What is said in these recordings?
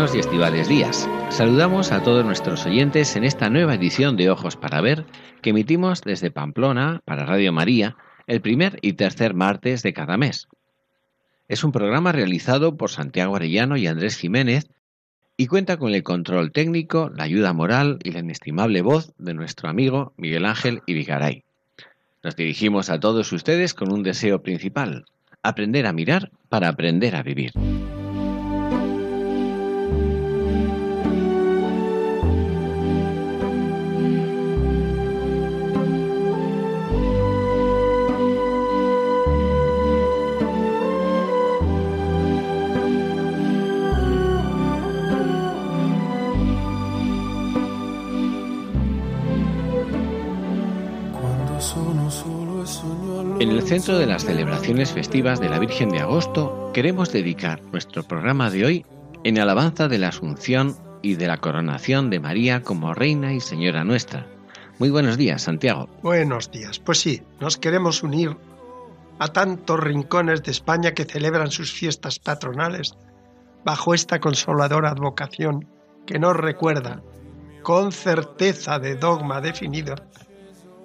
Buenos y estivales días. Saludamos a todos nuestros oyentes en esta nueva edición de Ojos para Ver que emitimos desde Pamplona para Radio María el primer y tercer martes de cada mes. Es un programa realizado por Santiago Arellano y Andrés Jiménez y cuenta con el control técnico, la ayuda moral y la inestimable voz de nuestro amigo Miguel Ángel Ibigaray. Nos dirigimos a todos ustedes con un deseo principal, aprender a mirar para aprender a vivir. En el centro de las celebraciones festivas de la Virgen de Agosto queremos dedicar nuestro programa de hoy en alabanza de la Asunción y de la coronación de María como Reina y Señora nuestra. Muy buenos días, Santiago. Buenos días. Pues sí, nos queremos unir a tantos rincones de España que celebran sus fiestas patronales bajo esta consoladora advocación que nos recuerda, con certeza de dogma definido,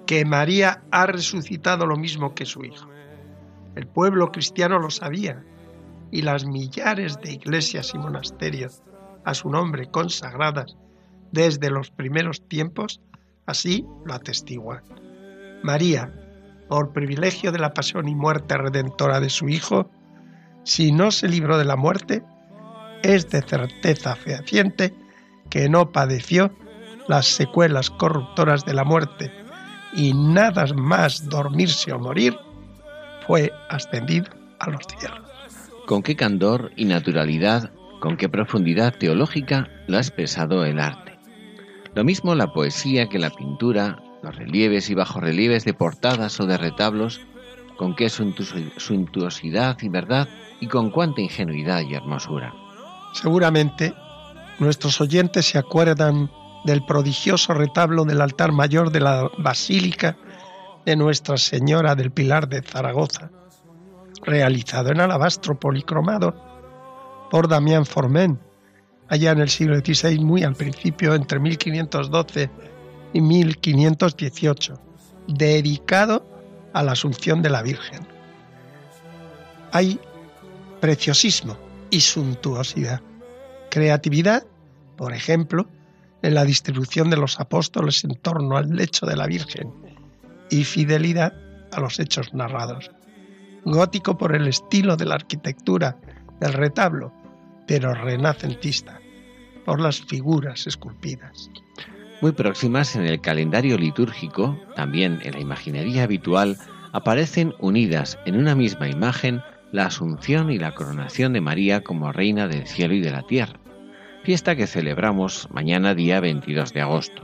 que María ha resucitado lo mismo que su Hijo. El pueblo cristiano lo sabía y las millares de iglesias y monasterios a su nombre consagradas desde los primeros tiempos así lo atestiguan. María, por privilegio de la pasión y muerte redentora de su Hijo, si no se libró de la muerte, es de certeza fehaciente que no padeció las secuelas corruptoras de la muerte y nada más dormirse o morir, fue ascendido a los cielos. Con qué candor y naturalidad, con qué profundidad teológica lo ha expresado el arte. Lo mismo la poesía que la pintura, los relieves y bajorrelieves de portadas o de retablos, con qué suntuosidad y verdad y con cuánta ingenuidad y hermosura. Seguramente nuestros oyentes se acuerdan del prodigioso retablo del altar mayor de la Basílica de Nuestra Señora del Pilar de Zaragoza, realizado en alabastro policromado por Damián Formen, allá en el siglo XVI, muy al principio, entre 1512 y 1518, dedicado a la Asunción de la Virgen. Hay preciosismo y suntuosidad, creatividad, por ejemplo, en la distribución de los apóstoles en torno al lecho de la Virgen y fidelidad a los hechos narrados. Gótico por el estilo de la arquitectura del retablo, pero renacentista por las figuras esculpidas. Muy próximas en el calendario litúrgico, también en la imaginería habitual, aparecen unidas en una misma imagen la asunción y la coronación de María como reina del cielo y de la tierra fiesta que celebramos mañana día 22 de agosto.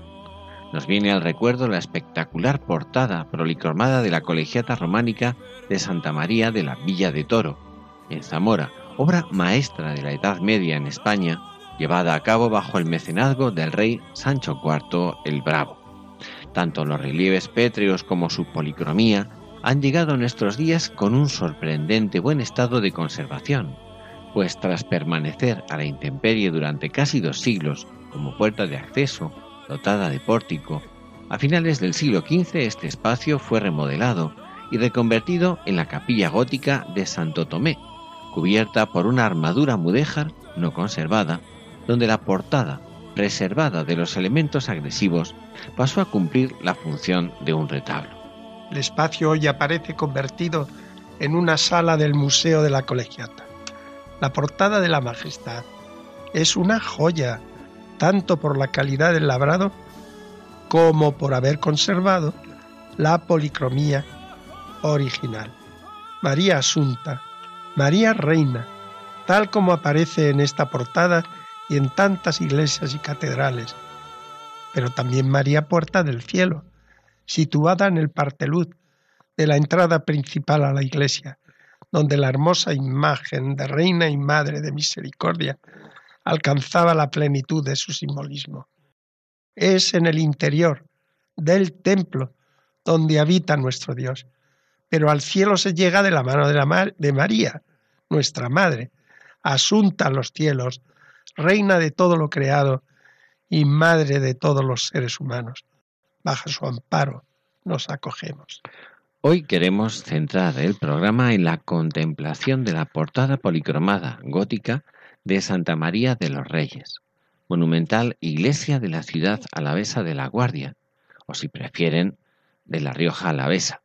Nos viene al recuerdo la espectacular portada prolicromada de la colegiata románica de Santa María de la Villa de Toro, en Zamora, obra maestra de la Edad Media en España, llevada a cabo bajo el mecenazgo del rey Sancho IV el Bravo. Tanto los relieves pétreos como su policromía han llegado a nuestros días con un sorprendente buen estado de conservación, pues tras permanecer a la intemperie durante casi dos siglos como puerta de acceso dotada de pórtico, a finales del siglo XV este espacio fue remodelado y reconvertido en la capilla gótica de Santo Tomé, cubierta por una armadura mudéjar no conservada, donde la portada, preservada de los elementos agresivos, pasó a cumplir la función de un retablo. El espacio hoy aparece convertido en una sala del Museo de la Colegiata. La portada de la Majestad es una joya, tanto por la calidad del labrado como por haber conservado la policromía original. María Asunta, María Reina, tal como aparece en esta portada y en tantas iglesias y catedrales, pero también María Puerta del Cielo, situada en el parteluz de la entrada principal a la iglesia, donde la hermosa imagen de Reina y Madre de Misericordia alcanzaba la plenitud de su simbolismo. Es en el interior del templo donde habita nuestro Dios, pero al cielo se llega de la mano de, María, nuestra Madre, asunta a los cielos, reina de todo lo creado y madre de todos los seres humanos. Bajo su amparo nos acogemos. Hoy queremos centrar el programa en la contemplación de la portada policromada gótica de Santa María de los Reyes, monumental iglesia de la ciudad alavesa de La Guardia, o si prefieren, de La Rioja Alavesa.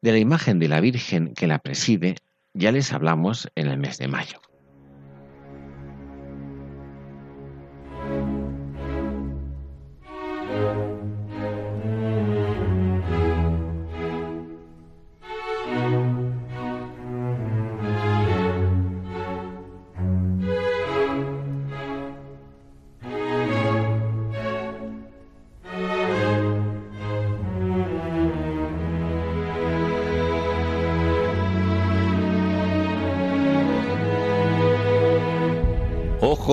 De la imagen de la Virgen que la preside ya les hablamos en el mes de mayo.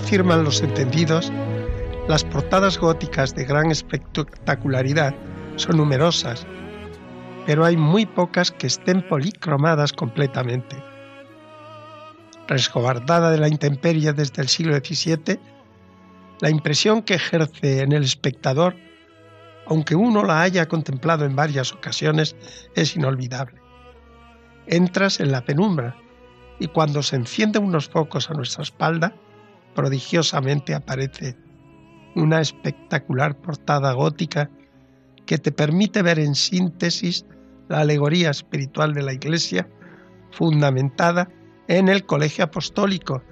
Afirman los entendidos, las portadas góticas de gran espectacularidad son numerosas, pero hay muy pocas que estén policromadas completamente. Resguardada de la intemperie desde el siglo XVII, la impresión que ejerce en el espectador, aunque uno la haya contemplado en varias ocasiones, es inolvidable. Entras en la penumbra y cuando se encienden unos focos a nuestra espalda, prodigiosamente aparece una espectacular portada gótica que te permite ver en síntesis la alegoría espiritual de la Iglesia fundamentada en el colegio apostólico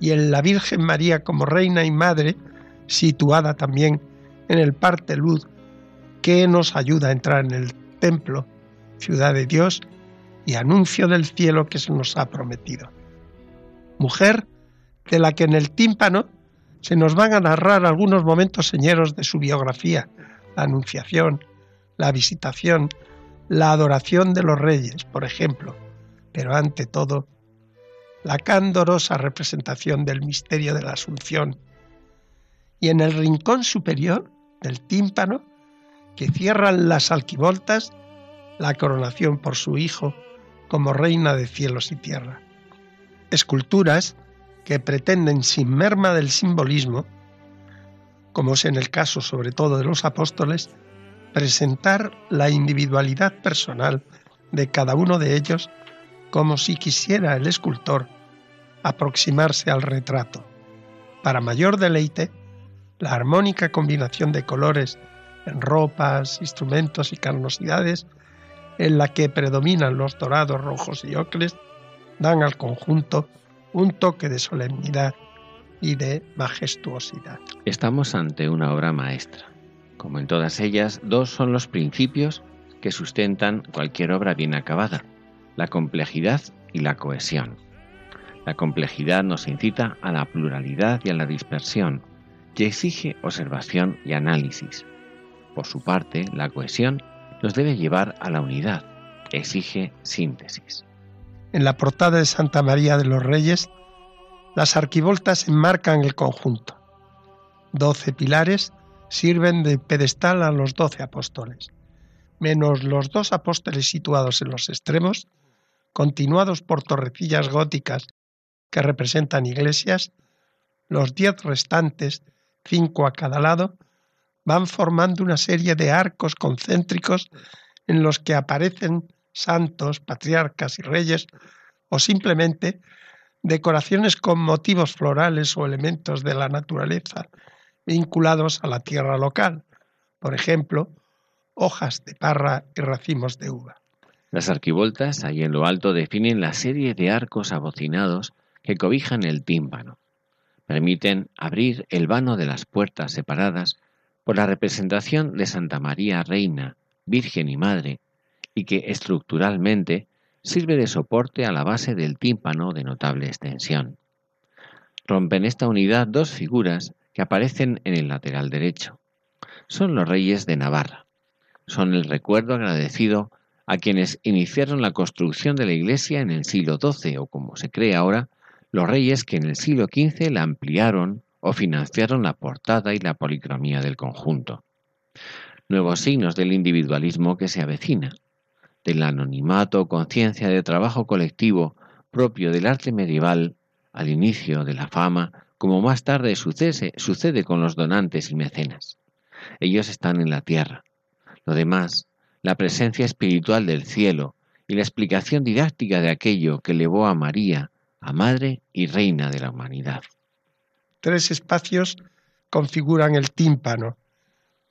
y en la Virgen María como reina y madre, situada también en el parte luz que nos ayuda a entrar en el templo, ciudad de Dios y anuncio del cielo que se nos ha prometido. Mujer de la que en el tímpano se nos van a narrar algunos momentos señeros de su biografía, la anunciación, la visitación, la adoración de los reyes, por ejemplo, pero ante todo, la candorosa representación del misterio de la Asunción. Y en el rincón superior del tímpano, que cierran las alquivoltas, la coronación por su Hijo como reina de cielos y tierra. Esculturas que pretenden, sin merma del simbolismo, como es en el caso sobre todo de los apóstoles, presentar la individualidad personal de cada uno de ellos como si quisiera el escultor aproximarse al retrato. Para mayor deleite, la armónica combinación de colores en ropas, instrumentos y carnosidades, en la que predominan los dorados, rojos y ocres, dan al conjunto un toque de solemnidad y de majestuosidad. Estamos ante una obra maestra. Como en todas ellas, dos son los principios que sustentan cualquier obra bien acabada, la complejidad y la cohesión. La complejidad nos incita a la pluralidad y a la dispersión, que exige observación y análisis. Por su parte, la cohesión nos debe llevar a la unidad, que exige síntesis. En la portada de Santa María de los Reyes, las arquivoltas enmarcan el conjunto. Doce pilares sirven de pedestal a los doce apóstoles, menos los dos apóstoles situados en los extremos, continuados por torrecillas góticas que representan iglesias, los diez restantes cinco a cada lado, van formando una serie de arcos concéntricos en los que aparecen santos, patriarcas y reyes, o simplemente decoraciones con motivos florales o elementos de la naturaleza vinculados a la tierra local, por ejemplo, hojas de parra y racimos de uva. Las arquivoltas, ahí en lo alto, definen la serie de arcos abocinados que cobijan el tímpano. Permiten abrir el vano de las puertas separadas por la representación de Santa María Reina, Virgen y Madre, y que estructuralmente sirve de soporte a la base del tímpano de notable extensión. Rompen esta unidad dos figuras que aparecen en el lateral derecho. Son los reyes de Navarra. Son el recuerdo agradecido a quienes iniciaron la construcción de la iglesia en el siglo XII o como se cree ahora, los reyes que en el siglo XV la ampliaron o financiaron la portada y la policromía del conjunto. Nuevos signos del individualismo que se avecina, del anonimato conciencia de trabajo colectivo propio del arte medieval al inicio de la fama, como más tarde sucede, sucede con los donantes y mecenas. Ellos están en la tierra. Lo demás la presencia espiritual del cielo y la explicación didáctica de aquello que elevó a María a Madre y Reina de la humanidad. Tres espacios configuran el tímpano.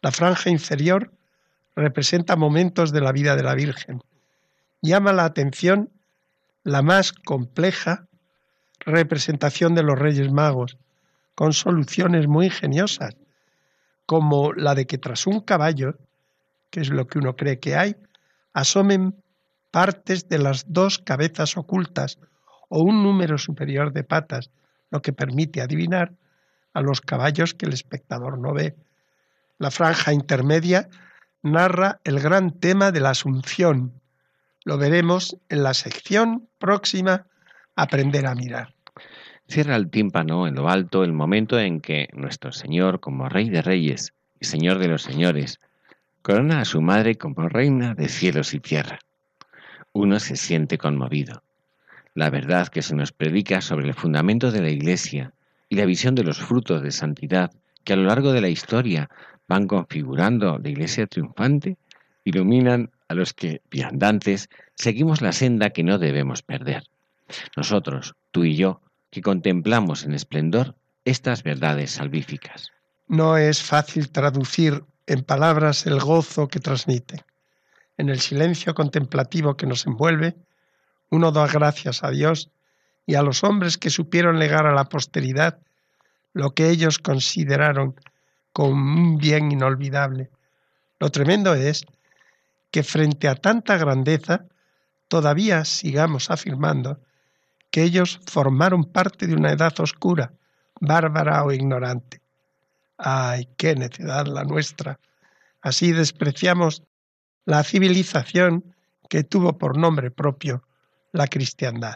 La franja inferior representa momentos de la vida de la Virgen. Llama la atención la más compleja representación de los Reyes Magos, con soluciones muy ingeniosas, como la de que tras un caballo que es lo que uno cree que hay, asomen partes de las dos cabezas ocultas o un número superior de patas, lo que permite adivinar a los caballos que el espectador no ve. La franja intermedia narra el gran tema de la Asunción. Lo veremos en la sección próxima Aprender a mirar. Cierra el tímpano en lo alto el momento en que nuestro Señor, como Rey de Reyes y Señor de los Señores, corona a su madre como reina de cielos y tierra. Uno se siente conmovido. La verdad que se nos predica sobre el fundamento de la Iglesia y la visión de los frutos de santidad que a lo largo de la historia van configurando la Iglesia triunfante, iluminan a los que, viandantes, seguimos la senda que no debemos perder. Nosotros, tú y yo, que contemplamos en esplendor estas verdades salvíficas. No es fácil traducir en palabras el gozo que transmite. En el silencio contemplativo que nos envuelve, uno da gracias a Dios y a los hombres que supieron legar a la posteridad lo que ellos consideraron como un bien inolvidable. Lo tremendo es que frente a tanta grandeza todavía sigamos afirmando que ellos formaron parte de una edad oscura, bárbara o ignorante. ¡Ay, qué necedad la nuestra! Así despreciamos la civilización que tuvo por nombre propio la cristiandad.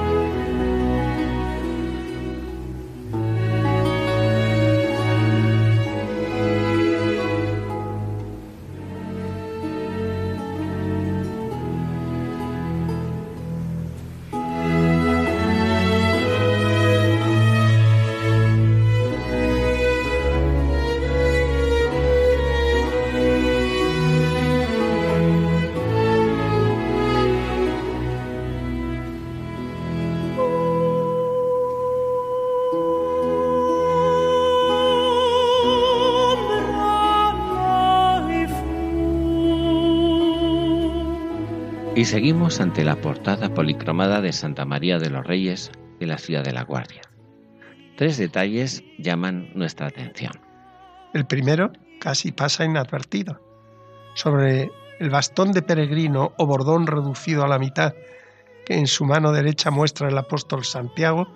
Seguimos ante la portada policromada de Santa María de los Reyes de la ciudad de La Guardia. Tres detalles llaman nuestra atención. El primero casi pasa inadvertido. Sobre el bastón de peregrino o bordón reducido a la mitad que en su mano derecha muestra el apóstol Santiago,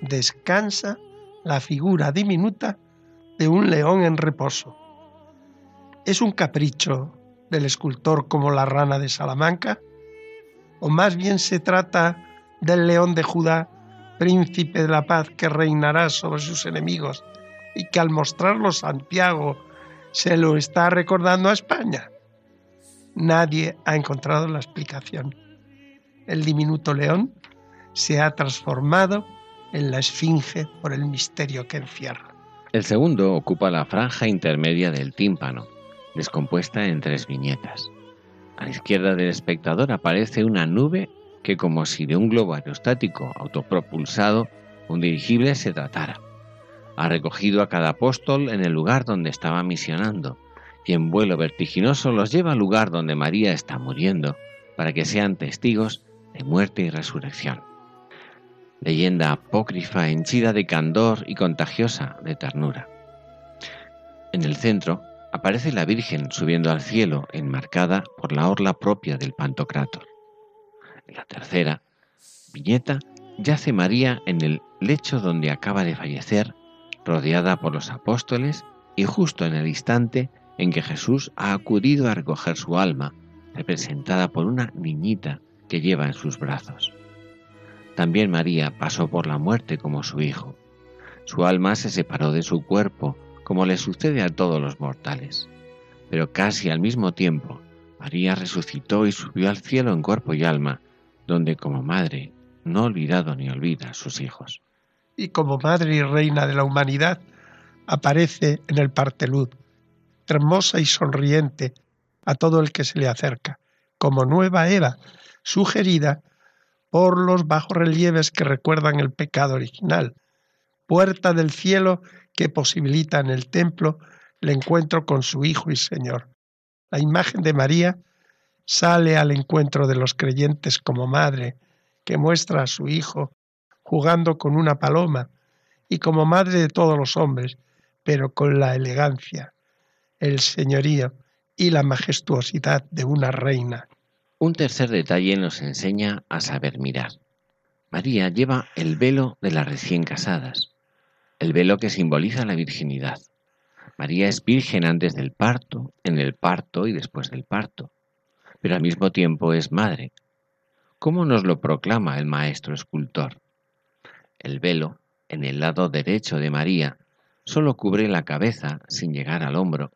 descansa la figura diminuta de un león en reposo. ¿Es un capricho del escultor como la rana de Salamanca? O más bien se trata del león de Judá, príncipe de la paz que reinará sobre sus enemigos y que al mostrarlo Santiago se lo está recordando a España. Nadie ha encontrado la explicación. El diminuto león se ha transformado en la esfinge por el misterio que encierra. El segundo ocupa la franja intermedia del tímpano, descompuesta en tres viñetas. A la izquierda del espectador aparece una nube que como si de un globo aerostático autopropulsado, un dirigible se tratara. Ha recogido a cada apóstol en el lugar donde estaba misionando y en vuelo vertiginoso los lleva al lugar donde María está muriendo, para que sean testigos de muerte y resurrección. Leyenda apócrifa henchida de candor y contagiosa de ternura. En el centro aparece la Virgen subiendo al cielo, enmarcada por la orla propia del Pantocrátor. En la tercera viñeta yace María en el lecho donde acaba de fallecer, rodeada por los apóstoles y justo en el instante en que Jesús ha acudido a recoger su alma, representada por una niñita que lleva en sus brazos. También María pasó por la muerte como su hijo. Su alma se separó de su cuerpo, como le sucede a todos los mortales. Pero casi al mismo tiempo, María resucitó y subió al cielo en cuerpo y alma, donde como madre no ha olvidado ni olvida a sus hijos. Y como madre y reina de la humanidad, aparece en el partelud, hermosa y sonriente a todo el que se le acerca, como nueva Eva, sugerida por los bajorrelieves que recuerdan el pecado original, puerta del cielo que posibilita en el templo el encuentro con su Hijo y Señor. La imagen de María sale al encuentro de los creyentes como madre, que muestra a su Hijo jugando con una paloma, y como madre de todos los hombres, pero con la elegancia, el señorío y la majestuosidad de una reina. Un tercer detalle nos enseña a saber mirar. María lleva el velo de las recién casadas, el velo que simboliza la virginidad. María es virgen antes del parto, en el parto y después del parto, pero al mismo tiempo es madre. ¿Cómo nos lo proclama el maestro escultor? El velo, en el lado derecho de María, solo cubre la cabeza sin llegar al hombro,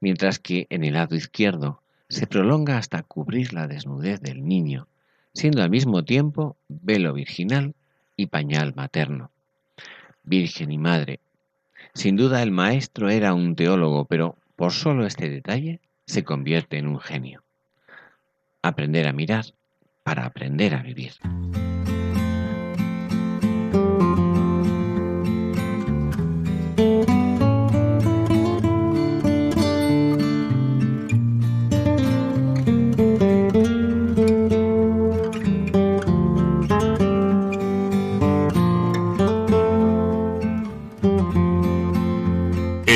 mientras que en el lado izquierdo se prolonga hasta cubrir la desnudez del niño, siendo al mismo tiempo velo virginal y pañal materno. Virgen y Madre. Sin duda el maestro era un teólogo, pero por solo este detalle se convierte en un genio. Aprender a mirar para aprender a vivir.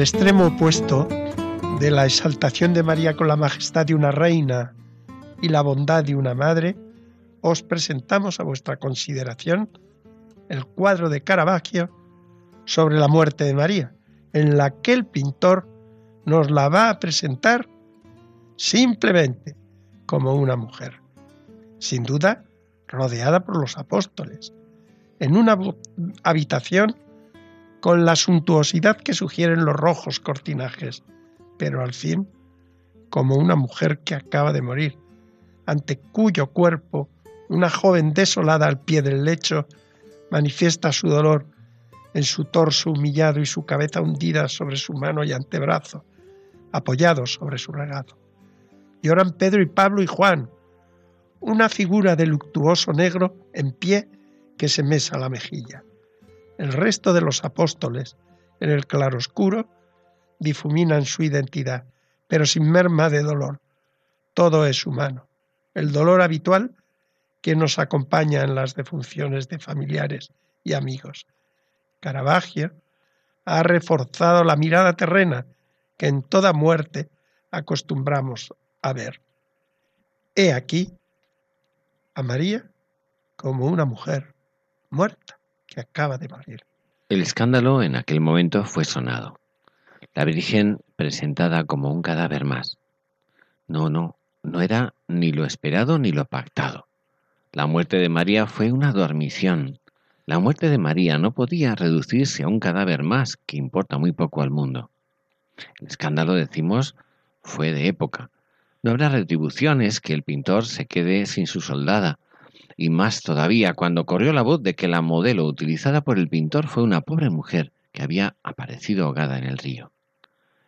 El extremo opuesto de la exaltación de María con la majestad de una reina y la bondad de una madre, os presentamos a vuestra consideración el cuadro de Caravaggio sobre la muerte de María, en la que el pintor nos la va a presentar simplemente como una mujer, sin duda rodeada por los apóstoles, en una habitación con la suntuosidad que sugieren los rojos cortinajes, pero al fin como una mujer que acaba de morir, ante cuyo cuerpo una joven desolada al pie del lecho manifiesta su dolor en su torso humillado y su cabeza hundida sobre su mano y antebrazo, apoyados sobre su regado. Lloran Pedro y Pablo y Juan, una figura de luctuoso negro en pie que se mesa la mejilla. El resto de los apóstoles, en el claroscuro, difuminan su identidad, pero sin merma de dolor. Todo es humano. El dolor habitual que nos acompaña en las defunciones de familiares y amigos. Caravaggio ha reforzado la mirada terrena que en toda muerte acostumbramos a ver. He aquí a María como una mujer muerta que acaba de morir. El escándalo en aquel momento fue sonado. La Virgen presentada como un cadáver más. No, no, no era ni lo esperado ni lo pactado. La muerte de María fue una dormición. La muerte de María no podía reducirse a un cadáver más que importa muy poco al mundo. El escándalo, decimos, fue de época. No habrá retribuciones que el pintor se quede sin su soldada, y más todavía cuando corrió la voz de que la modelo utilizada por el pintor fue una pobre mujer que había aparecido ahogada en el río.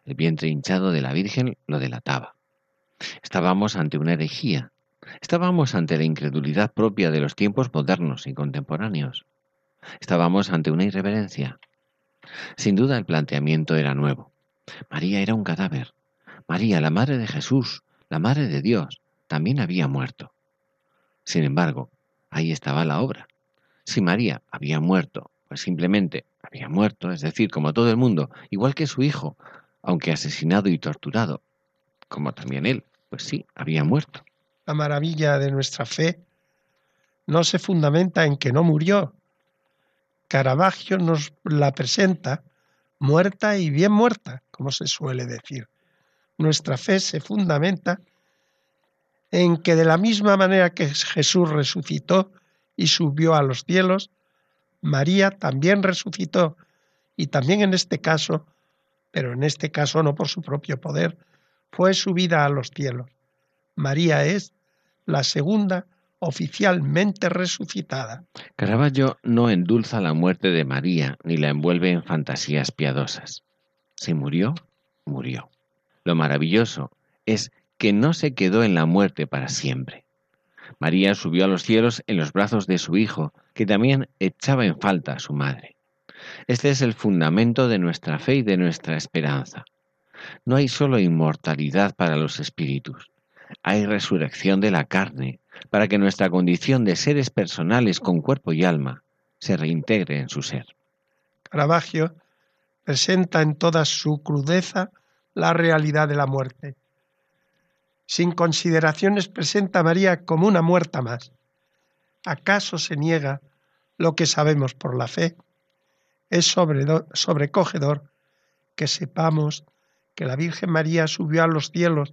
El vientre hinchado de la Virgen lo delataba. Estábamos ante una herejía, estábamos ante la incredulidad propia de los tiempos modernos y contemporáneos. Estábamos ante una irreverencia. Sin duda el planteamiento era nuevo. María era un cadáver. María, la madre de Jesús, la madre de Dios, también había muerto. Sin embargo, ahí estaba la obra. Si María había muerto, pues simplemente había muerto, es decir, como todo el mundo, igual que su hijo, aunque asesinado y torturado, como también él, pues sí, había muerto. La maravilla de nuestra fe no se fundamenta en que no murió. Caravaggio nos la presenta muerta y bien muerta, como se suele decir. Nuestra fe se fundamenta en que de la misma manera que Jesús resucitó y subió a los cielos, María también resucitó y también en este caso, pero en este caso no por su propio poder, fue subida a los cielos. María es la segunda oficialmente resucitada. Caravaggio no endulza la muerte de María ni la envuelve en fantasías piadosas. Si murió, murió. Lo maravilloso es que no se quedó en la muerte para siempre. María subió a los cielos en los brazos de su Hijo, que también echaba en falta a su madre. Este es el fundamento de nuestra fe y de nuestra esperanza. No hay solo inmortalidad para los espíritus, hay resurrección de la carne, para que nuestra condición de seres personales con cuerpo y alma se reintegre en su ser. Caravaggio presenta en toda su crudeza la realidad de la muerte. Sin consideraciones presenta a María como una muerta más. ¿Acaso se niega lo que sabemos por la fe? Es sobrecogedor que sepamos que la Virgen María subió a los cielos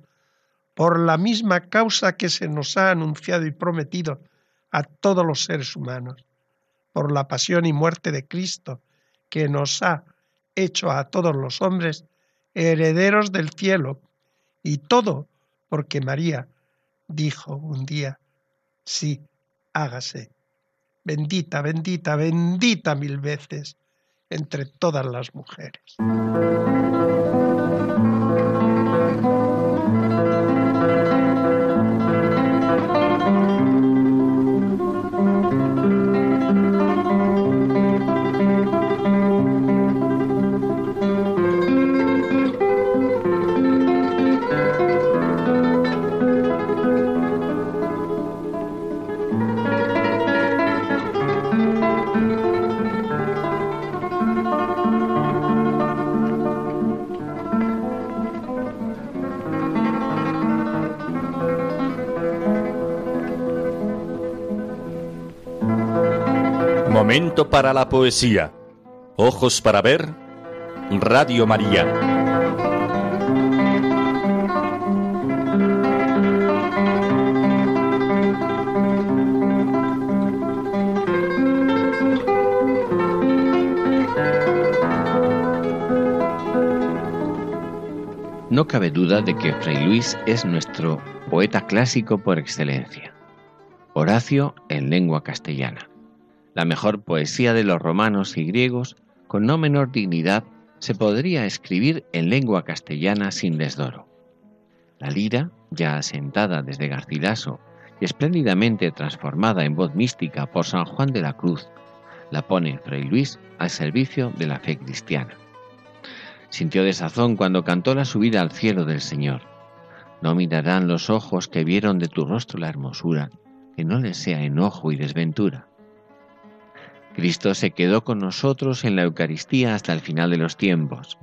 por la misma causa que se nos ha anunciado y prometido a todos los seres humanos, por la pasión y muerte de Cristo, que nos ha hecho a todos los hombres herederos del cielo, y todo porque María dijo un día, sí, hágase. Bendita, bendita, bendita mil veces entre todas las mujeres. Momento para la poesía. Ojos para ver. Radio María. No cabe duda de que Fray Luis es nuestro poeta clásico por excelencia. Horacio en lengua castellana la mejor poesía de los romanos y griegos, con no menor dignidad, se podría escribir en lengua castellana sin desdoro. La lira, ya asentada desde Garcilaso y espléndidamente transformada en voz mística por San Juan de la Cruz, la pone Fray Luis al servicio de la fe cristiana. Sintió desazón cuando cantó la subida al cielo del Señor. No mirarán los ojos que vieron de tu rostro la hermosura, que no les sea enojo y desventura Cristo se quedó con nosotros en la Eucaristía hasta el final de los tiempos,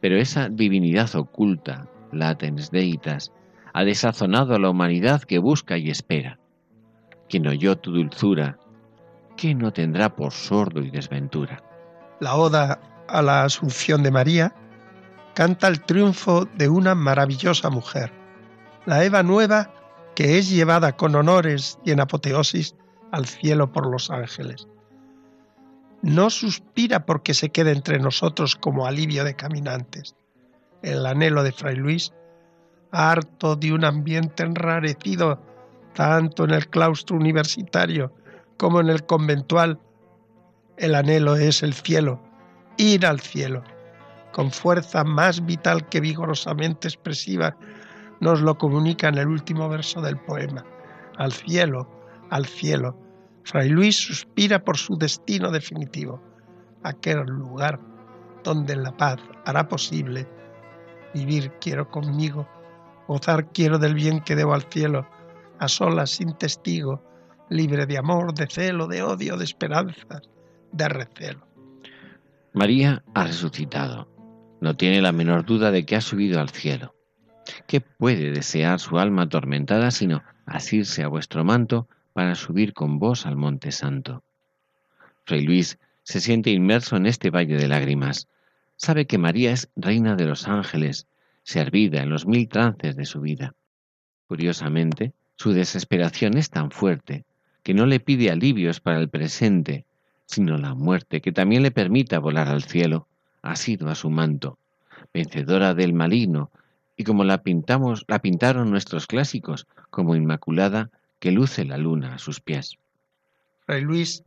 pero esa divinidad oculta, latens deitas, ha desazonado a la humanidad que busca y espera. Quien oyó tu dulzura, ¿qué no tendrá por sordo y desventura? La oda a la Asunción de María canta el triunfo de una maravillosa mujer, la Eva nueva que es llevada con honores y en apoteosis al cielo por los ángeles. No suspira porque se quede entre nosotros como alivio de caminantes. El anhelo de Fray Luis, harto de un ambiente enrarecido tanto en el claustro universitario como en el conventual, el anhelo es el cielo, ir al cielo, con fuerza más vital que vigorosamente expresiva, nos lo comunica en el último verso del poema. Al cielo, al cielo. Fray Luis suspira por su destino definitivo, aquel lugar donde la paz hará posible vivir quiero conmigo, gozar quiero del bien que debo al cielo, a solas sin testigo, libre de amor, de celo, de odio, de esperanzas, de recelo. María ha resucitado. No tiene la menor duda de que ha subido al cielo. ¿Qué puede desear su alma atormentada sino asirse a vuestro manto para subir con vos al monte santo? Fray Luis se siente inmerso en este valle de lágrimas. Sabe que María es reina de los ángeles, servida en los mil trances de su vida. Curiosamente, su desesperación es tan fuerte que no le pide alivios para el presente, sino la muerte que también le permita volar al cielo, asido a su manto, vencedora del maligno, y como la pintamos, la pintaron nuestros clásicos, como inmaculada que luce la luna a sus pies. Fray Luis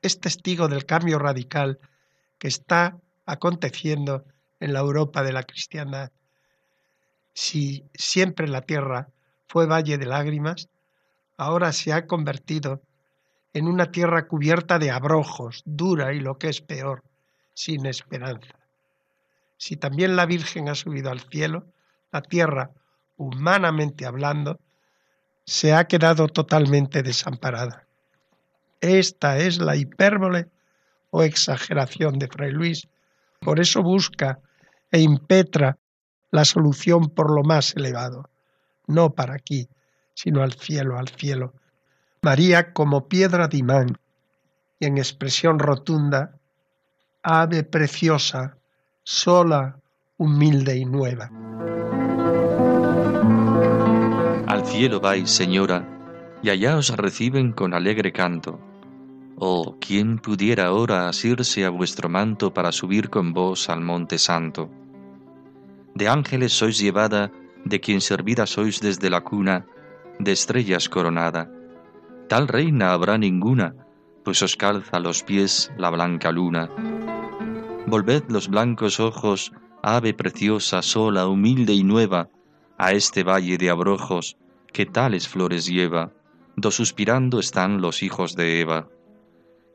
es testigo del cambio radical que está aconteciendo en la Europa de la cristiandad. Si siempre la tierra fue valle de lágrimas, ahora se ha convertido en una tierra cubierta de abrojos, dura y lo que es peor, sin esperanza. Si también la Virgen ha subido al cielo, la tierra, humanamente hablando, se ha quedado totalmente desamparada. Esta es la hipérbole o exageración de Fray Luis. Por eso busca e impetra la solución por lo más elevado, no para aquí, sino al cielo, al cielo. María como piedra de imán y en expresión rotunda, ave preciosa, sola, humilde y nueva. Cielo vais, señora, y allá os reciben con alegre canto. Oh, ¿quién pudiera ahora asirse a vuestro manto para subir con vos al monte santo? De ángeles sois llevada, de quien servida sois desde la cuna, de estrellas coronada. Tal reina habrá ninguna, pues os calza los pies la blanca luna. Volved los blancos ojos, ave preciosa, sola, humilde y nueva, a este valle de abrojos, que tales flores lleva, do suspirando están los hijos de Eva.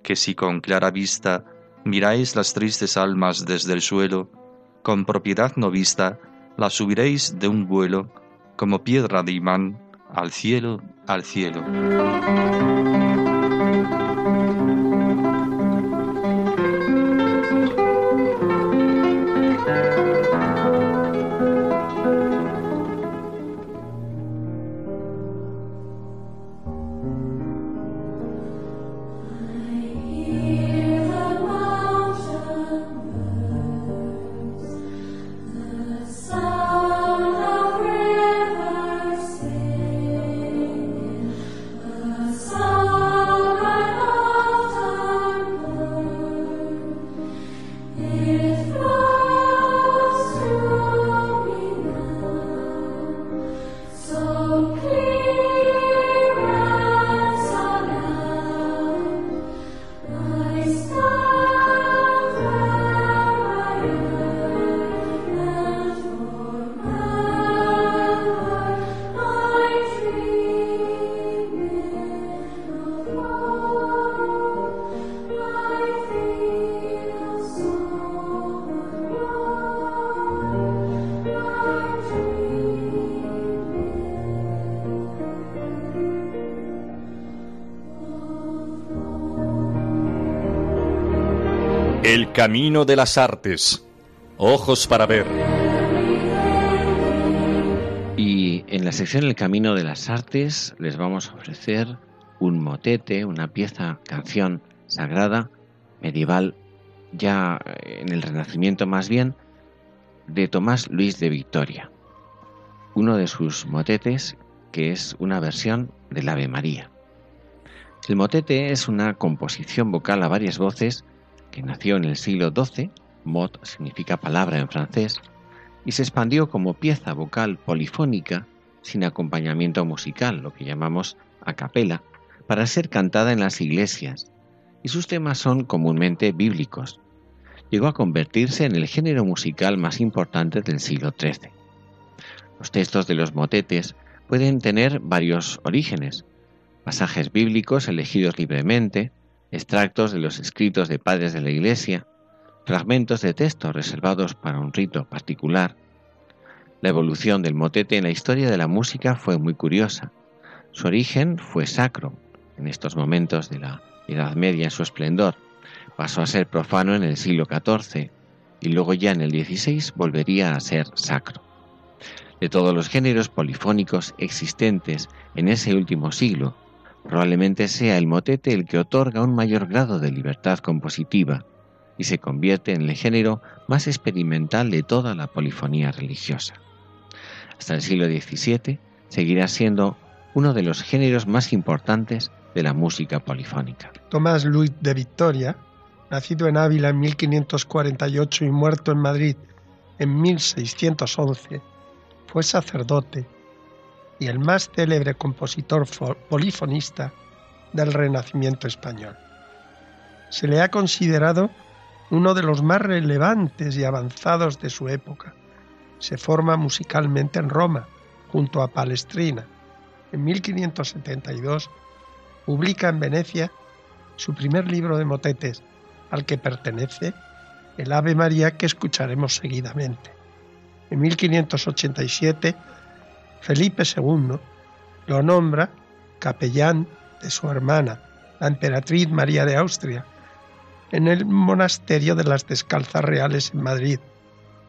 Que si con clara vista miráis las tristes almas desde el suelo, con propiedad no vista, las subiréis de un vuelo, como piedra de imán, al cielo, al cielo. Camino de las artes. Ojos para ver. Y en la sección El camino de las artes les vamos a ofrecer un motete, una pieza, canción sagrada, medieval, ya en el Renacimiento más bien, de Tomás Luis de Victoria. Uno de sus motetes que es una versión del Ave María. El motete es una composición vocal a varias voces que nació en el siglo XII, mot significa palabra en francés, y se expandió como pieza vocal polifónica sin acompañamiento musical, lo que llamamos a capela, para ser cantada en las iglesias, y sus temas son comúnmente bíblicos. Llegó a convertirse en el género musical más importante del siglo XIII. Los textos de los motetes pueden tener varios orígenes, pasajes bíblicos elegidos libremente, extractos de los escritos de padres de la Iglesia, fragmentos de texto reservados para un rito particular. La evolución del motete en la historia de la música fue muy curiosa. Su origen fue sacro, en estos momentos de la Edad Media en su esplendor. Pasó a ser profano en el siglo XIV y luego ya en el XVI volvería a ser sacro. De todos los géneros polifónicos existentes en ese último siglo, probablemente sea el motete el que otorga un mayor grado de libertad compositiva y se convierte en el género más experimental de toda la polifonía religiosa. Hasta el siglo XVII seguirá siendo uno de los géneros más importantes de la música polifónica. Tomás Luis de Victoria, nacido en Ávila en 1548 y muerto en Madrid en 1611, fue sacerdote y el más célebre compositor polifonista del Renacimiento español. Se le ha considerado uno de los más relevantes y avanzados de su época. Se forma musicalmente en Roma, junto a Palestrina. En 1572 publica en Venecia su primer libro de motetes, al que pertenece el Ave María que escucharemos seguidamente. En 1587 Felipe II lo nombra capellán de su hermana, la emperatriz María de Austria, en el monasterio de las Descalzas Reales en Madrid.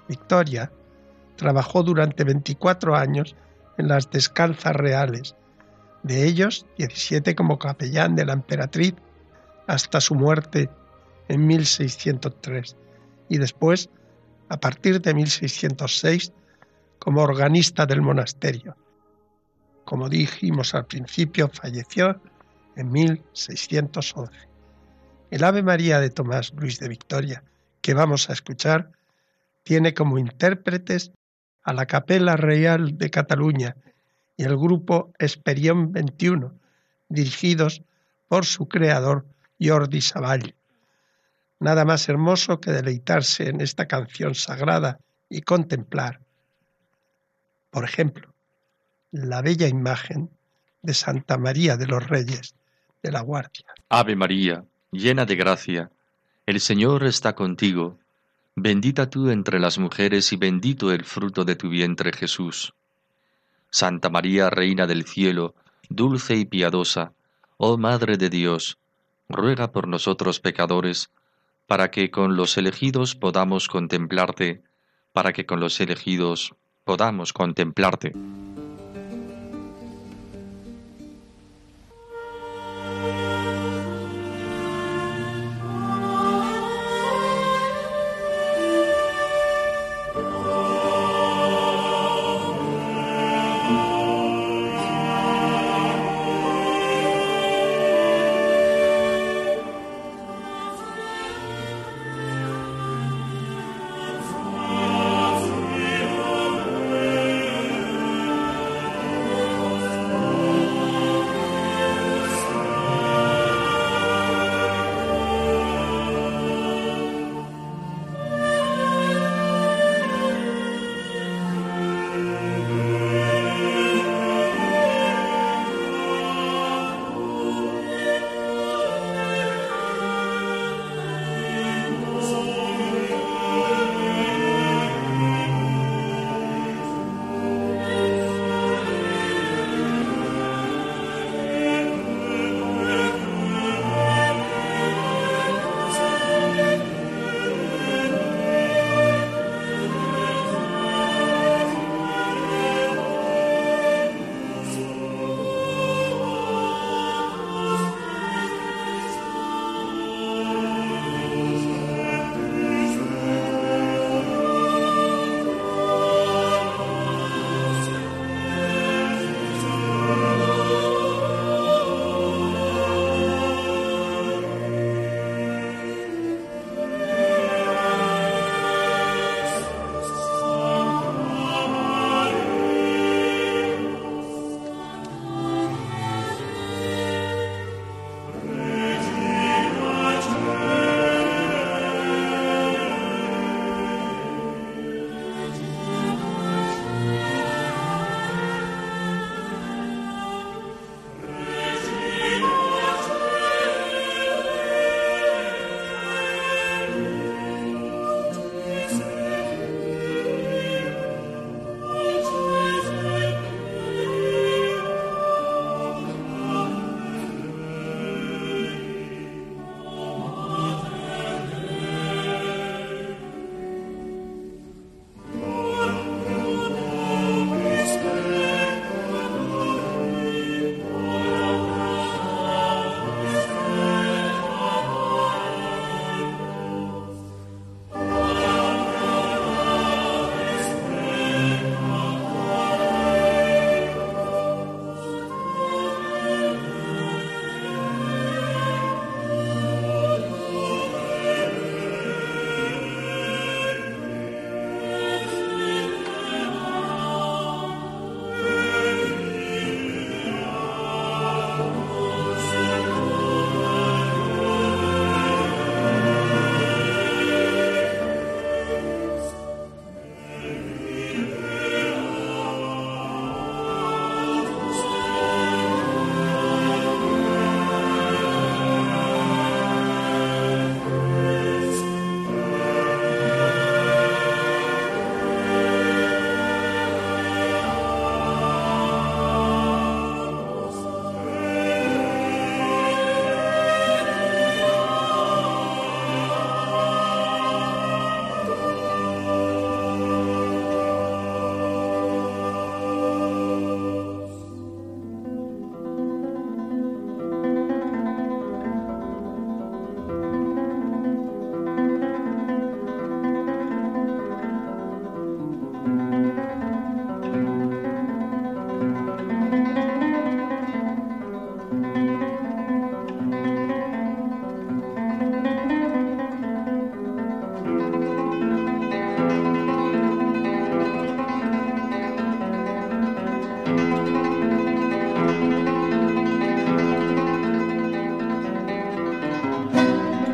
Victoria trabajó durante 24 años en las Descalzas Reales, de ellos 17 como capellán de la emperatriz hasta su muerte en 1603 y después, a partir de 1606, como organista del monasterio. Como dijimos al principio, falleció en 1611. El Ave María de Tomás Luis de Victoria, que vamos a escuchar, tiene como intérpretes a la Capella Real de Cataluña y el grupo Esperión 21, dirigidos por su creador Jordi Savall. Nada más hermoso que deleitarse en esta canción sagrada y contemplar por ejemplo, la bella imagen de Santa María de los Reyes de la Guardia. Ave María, llena de gracia, el Señor está contigo. Bendita tú entre las mujeres y bendito el fruto de tu vientre Jesús. Santa María, Reina del Cielo, dulce y piadosa, oh Madre de Dios, ruega por nosotros pecadores, para que con los elegidos podamos contemplarte, para que con los elegidos podamos contemplarte.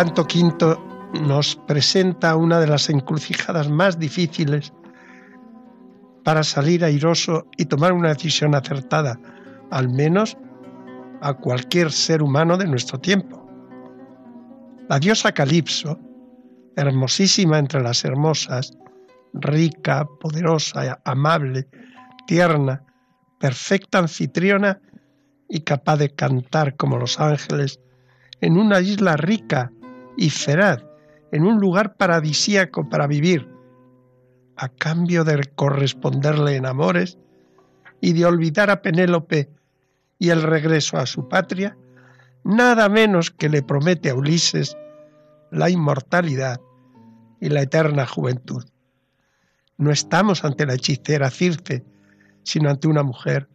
Canto quinto nos presenta una de las encrucijadas más difíciles para salir airoso y tomar una decisión acertada, al menos a cualquier ser humano de nuestro tiempo. La diosa Calipso, hermosísima entre las hermosas, rica, poderosa, amable, tierna, perfecta anfitriona y capaz de cantar como los ángeles en una isla rica y feraz, en un lugar paradisíaco para vivir, a cambio de corresponderle en amores y de olvidar a Penélope y el regreso a su patria, nada menos que le promete a Ulises la inmortalidad y la eterna juventud. No estamos ante la hechicera Circe, sino ante una mujer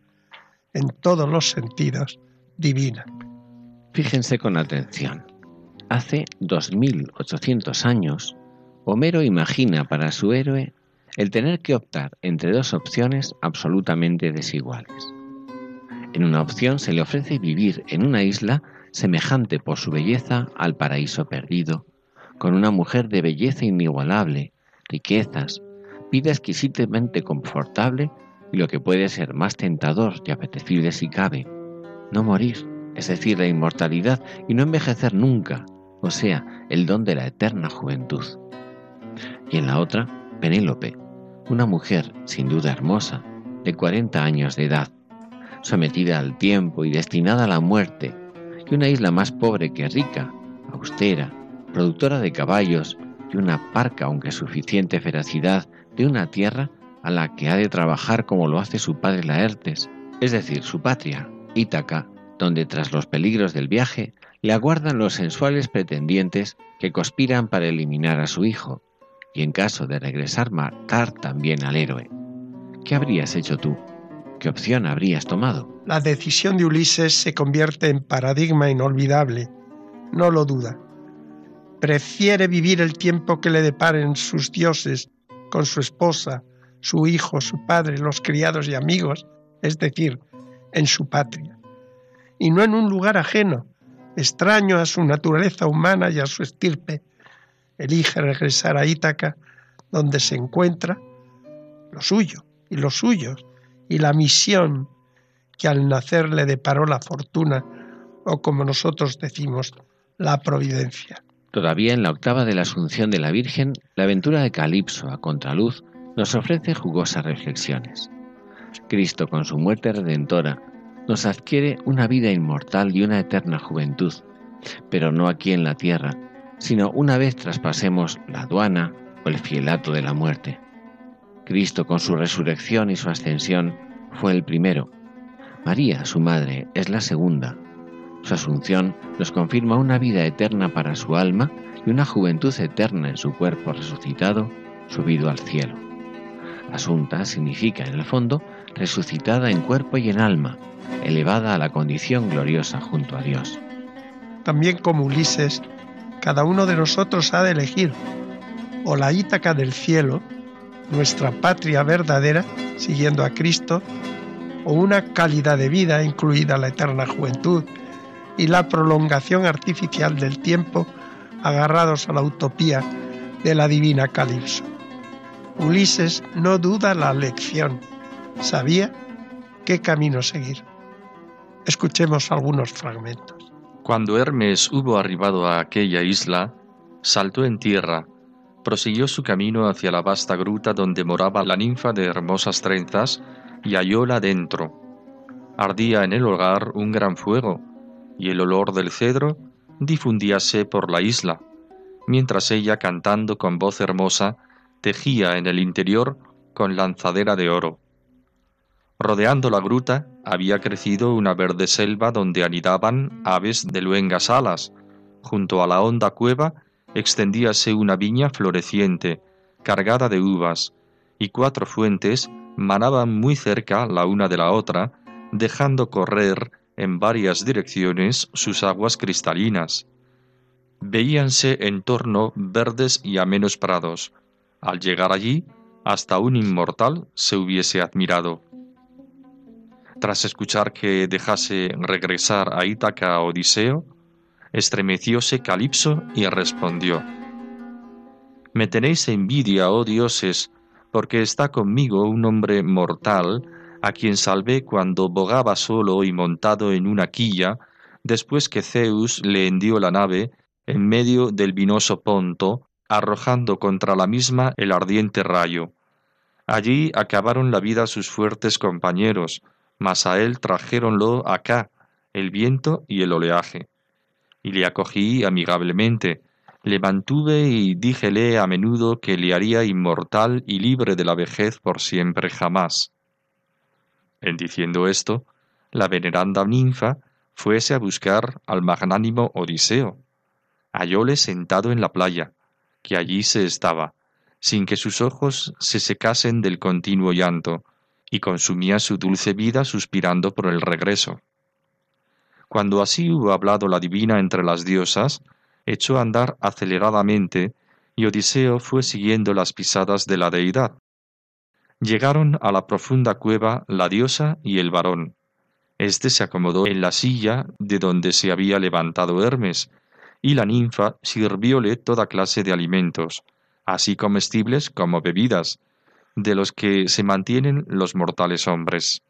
en todos los sentidos divina. Fíjense con atención. Hace 2800 años, Homero imagina para su héroe el tener que optar entre dos opciones absolutamente desiguales. En una opción se le ofrece vivir en una isla semejante por su belleza al paraíso perdido, con una mujer de belleza inigualable, riquezas, vida exquisitamente confortable y lo que puede ser más tentador y apetecible si cabe, no morir, es decir, la inmortalidad y no envejecer nunca, o sea, el don de la eterna juventud. Y en la otra, Penélope, una mujer sin duda hermosa, de 40 años de edad, sometida al tiempo y destinada a la muerte, y una isla más pobre que rica, austera, productora de caballos y una parca aunque suficiente feracidad de una tierra a la que ha de trabajar como lo hace su padre Laertes, es decir, su patria, Ítaca, donde tras los peligros del viaje le aguardan los sensuales pretendientes que conspiran para eliminar a su hijo, y en caso de regresar matar también al héroe. ¿Qué habrías hecho tú? ¿Qué opción habrías tomado? La decisión de Ulises se convierte en paradigma inolvidable, no lo duda. Prefiere vivir el tiempo que le deparen sus dioses con su esposa, su hijo, su padre, los criados y amigos, es decir, en su patria, y no en un lugar ajeno, extraño a su naturaleza humana y a su estirpe, elige regresar a Ítaca, donde se encuentra lo suyo y los suyos, y la misión que al nacer le deparó la fortuna, o como nosotros decimos, la providencia. Todavía en la octava de la Asunción de la Virgen, la aventura de Calipso a contraluz nos ofrece jugosas reflexiones. Cristo, con su muerte redentora, nos adquiere una vida inmortal y una eterna juventud, pero no aquí en la tierra, sino una vez traspasemos la aduana o el fielato de la muerte. Cristo con su resurrección y su ascensión fue el primero. María, su madre, es la segunda. Su asunción nos confirma una vida eterna para su alma y una juventud eterna en su cuerpo resucitado, subido al cielo. Asunta significa, en el fondo, resucitada en cuerpo y en alma, elevada a la condición gloriosa junto a Dios. También como Ulises, cada uno de nosotros ha de elegir o la Ítaca del cielo, nuestra patria verdadera, siguiendo a Cristo, o una calidad de vida, incluida la eterna juventud y la prolongación artificial del tiempo, agarrados a la utopía de la divina Calipso. Ulises no duda la lección, sabía qué camino seguir. Escuchemos algunos fragmentos. Cuando Hermes hubo arribado a aquella isla, saltó en tierra, prosiguió su camino hacia la vasta gruta donde moraba la ninfa de hermosas trenzas y hallóla dentro. Ardía en el hogar un gran fuego, y el olor del cedro difundíase por la isla, mientras ella, cantando con voz hermosa, tejía en el interior con lanzadera de oro. Rodeando la gruta había crecido una verde selva donde anidaban aves de luengas alas. Junto a la honda cueva extendíase una viña floreciente, cargada de uvas, y cuatro fuentes manaban muy cerca la una de la otra, dejando correr en varias direcciones sus aguas cristalinas. Veíanse en torno verdes y amenos prados. Al llegar allí, hasta un inmortal se hubiese admirado. Tras escuchar que dejase regresar a Ítaca a Odiseo, estremecióse Calipso y respondió, Me tenéis envidia, oh dioses, porque está conmigo un hombre mortal, a quien salvé cuando bogaba solo y montado en una quilla, después que Zeus le hendió la nave en medio del vinoso Ponto, arrojando contra la misma el ardiente rayo. Allí acabaron la vida sus fuertes compañeros, mas a él trajéronlo acá, el viento y el oleaje. Y le acogí amigablemente, le mantuve y díjele a menudo que le haría inmortal y libre de la vejez por siempre jamás. En diciendo esto, la veneranda ninfa fuese a buscar al magnánimo Odiseo. Hallóle sentado en la playa, que allí se estaba, sin que sus ojos se secasen del continuo llanto, y consumía su dulce vida suspirando por el regreso. Cuando así hubo hablado la divina entre las diosas, echó a andar aceleradamente, y Odiseo fue siguiendo las pisadas de la deidad. Llegaron a la profunda cueva la diosa y el varón. Este se acomodó en la silla de donde se había levantado Hermes, y la ninfa sirvióle toda clase de alimentos, así comestibles como bebidas, de los que se mantienen los mortales hombres.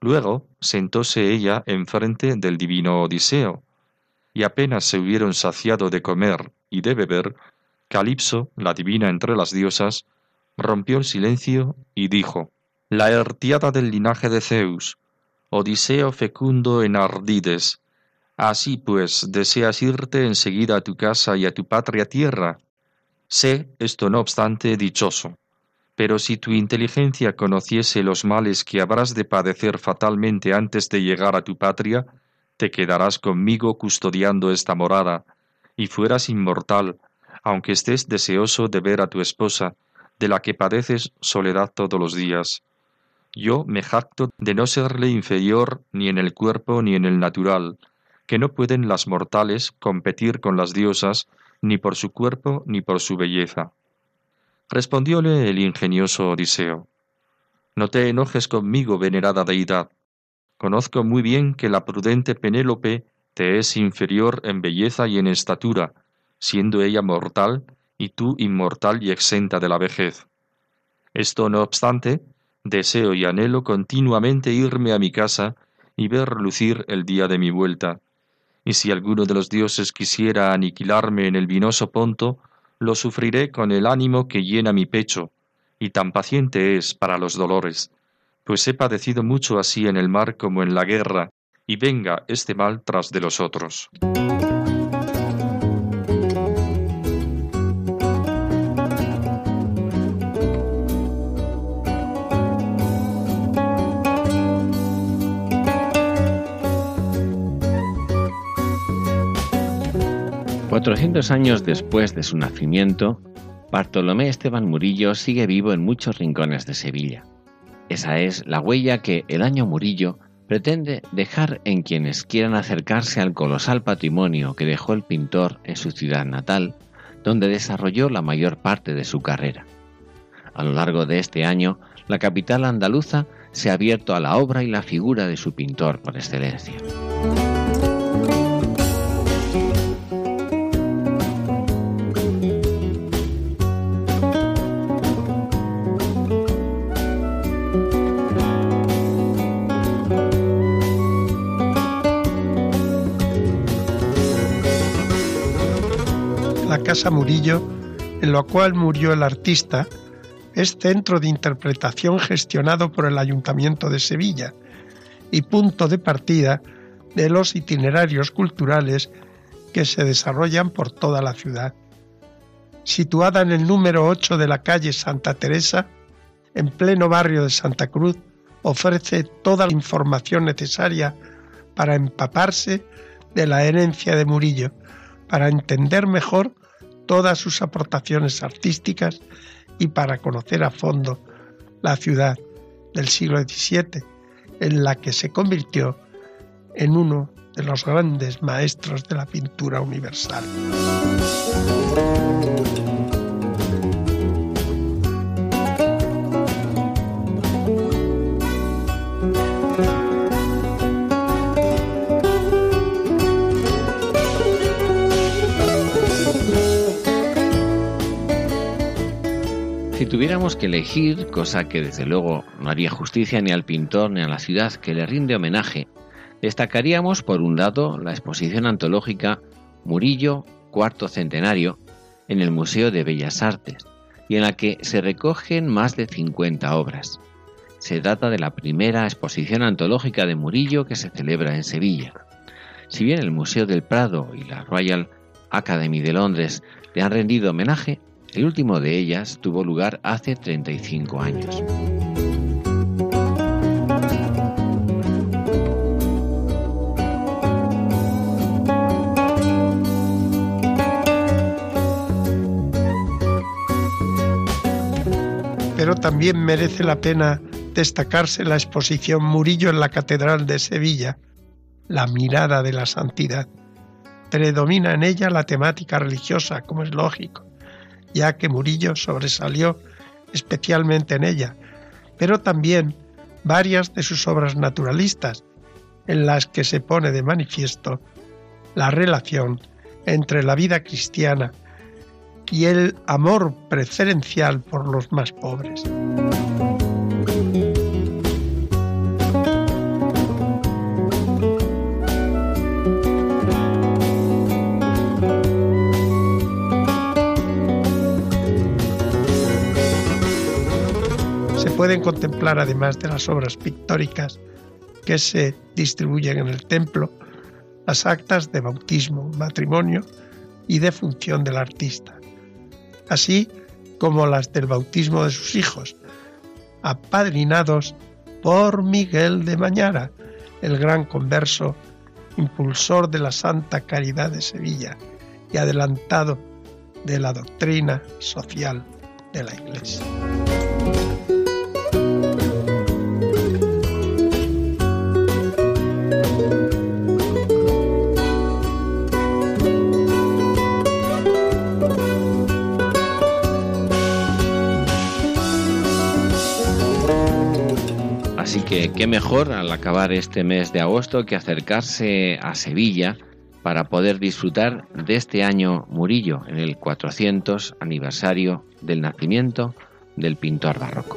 Luego sentóse ella enfrente del divino Odiseo, y apenas se hubieron saciado de comer y de beber, Calipso, la divina entre las diosas, rompió el silencio y dijo, La hertiada del linaje de Zeus, Odiseo fecundo en Ardides, así pues deseas irte enseguida a tu casa y a tu patria tierra. Sé esto no obstante dichoso pero si tu inteligencia conociese los males que habrás de padecer fatalmente antes de llegar a tu patria, te quedarás conmigo custodiando esta morada, y fueras inmortal, aunque estés deseoso de ver a tu esposa, de la que padeces soledad todos los días. Yo me jacto de no serle inferior ni en el cuerpo ni en el natural, que no pueden las mortales competir con las diosas ni por su cuerpo ni por su belleza. Respondióle el ingenioso Odiseo, No te enojes conmigo, venerada deidad. Conozco muy bien que la prudente Penélope te es inferior en belleza y en estatura, siendo ella mortal y tú inmortal y exenta de la vejez. Esto no obstante, deseo y anhelo continuamente irme a mi casa y ver lucir el día de mi vuelta. Y si alguno de los dioses quisiera aniquilarme en el vinoso Ponto, lo sufriré con el ánimo que llena mi pecho, y tan paciente es para los dolores, pues he padecido mucho así en el mar como en la guerra, y venga este mal tras de los otros. 400 años después de su nacimiento, Bartolomé Esteban Murillo sigue vivo en muchos rincones de Sevilla. Esa es la huella que el año Murillo pretende dejar en quienes quieran acercarse al colosal patrimonio que dejó el pintor en su ciudad natal, donde desarrolló la mayor parte de su carrera. A lo largo de este año, la capital andaluza se ha abierto a la obra y la figura de su pintor por excelencia. Casa Murillo, en lo cual murió el artista, es centro de interpretación gestionado por el Ayuntamiento de Sevilla y punto de partida de los itinerarios culturales que se desarrollan por toda la ciudad. Situada en el número 8 de la calle Santa Teresa, en pleno barrio de Santa Cruz, ofrece toda la información necesaria para empaparse de la herencia de Murillo, para entender mejor todas sus aportaciones artísticas y para conocer a fondo la ciudad del siglo XVII, en la que se convirtió en uno de los grandes maestros de la pintura universal. Tuviéramos que elegir, cosa que desde luego no haría justicia ni al pintor ni a la ciudad que le rinde homenaje, destacaríamos por un lado la exposición antológica Murillo, cuarto centenario, en el Museo de Bellas Artes, y en la que se recogen más de 50 obras. Se trata de la primera exposición antológica de Murillo que se celebra en Sevilla. Si bien el Museo del Prado y la Royal Academy de Londres le han rendido homenaje, el último de ellas tuvo lugar hace 35 años. Pero también merece la pena destacarse la exposición Murillo en la Catedral de Sevilla, la mirada de la santidad. Predomina en ella la temática religiosa, como es lógico, ya que Murillo sobresalió especialmente en ella, pero también varias de sus obras naturalistas, en las que se pone de manifiesto la relación entre la vida cristiana y el amor preferencial por los más pobres. Pueden contemplar, además de las obras pictóricas que se distribuyen en el templo, las actas de bautismo, matrimonio y de función del artista, así como las del bautismo de sus hijos, apadrinados por Miguel de Mañara, el gran converso, impulsor de la Santa Caridad de Sevilla y adelantado de la doctrina social de la Iglesia. Que qué mejor al acabar este mes de agosto que acercarse a Sevilla para poder disfrutar de este año Murillo en el 400 aniversario del nacimiento del pintor barroco.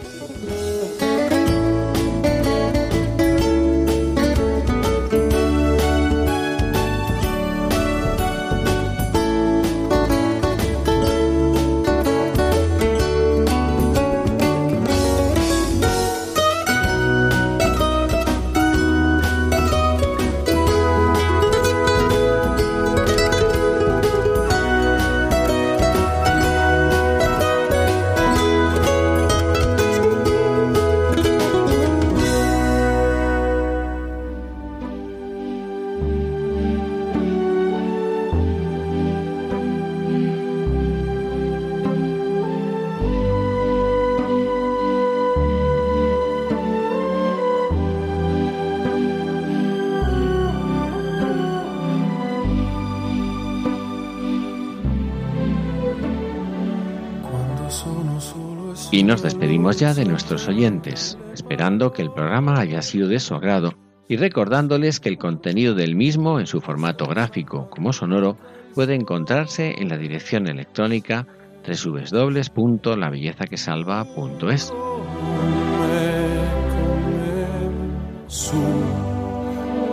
Nos despedimos ya de nuestros oyentes, esperando que el programa haya sido de su agrado y recordándoles que el contenido del mismo en su formato gráfico como sonoro puede encontrarse en la dirección electrónica www.labellezaquesalva.es.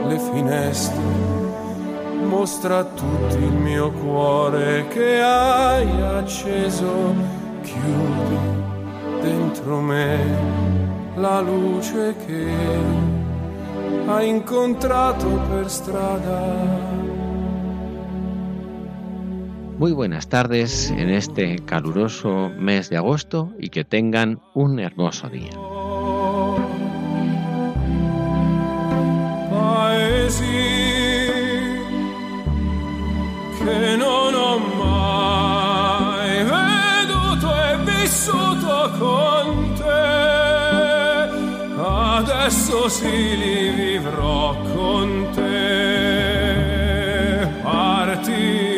le finestre mostra il mio cuore che hai acceso chiudi dentro me la luce che hai incontrato per strada. Muy buenas tardes en este caluroso mes de agosto y que tengan un hermoso día. non ho mai veduto e vissuto con te. Adesso sì li vivrò con te. Partirò.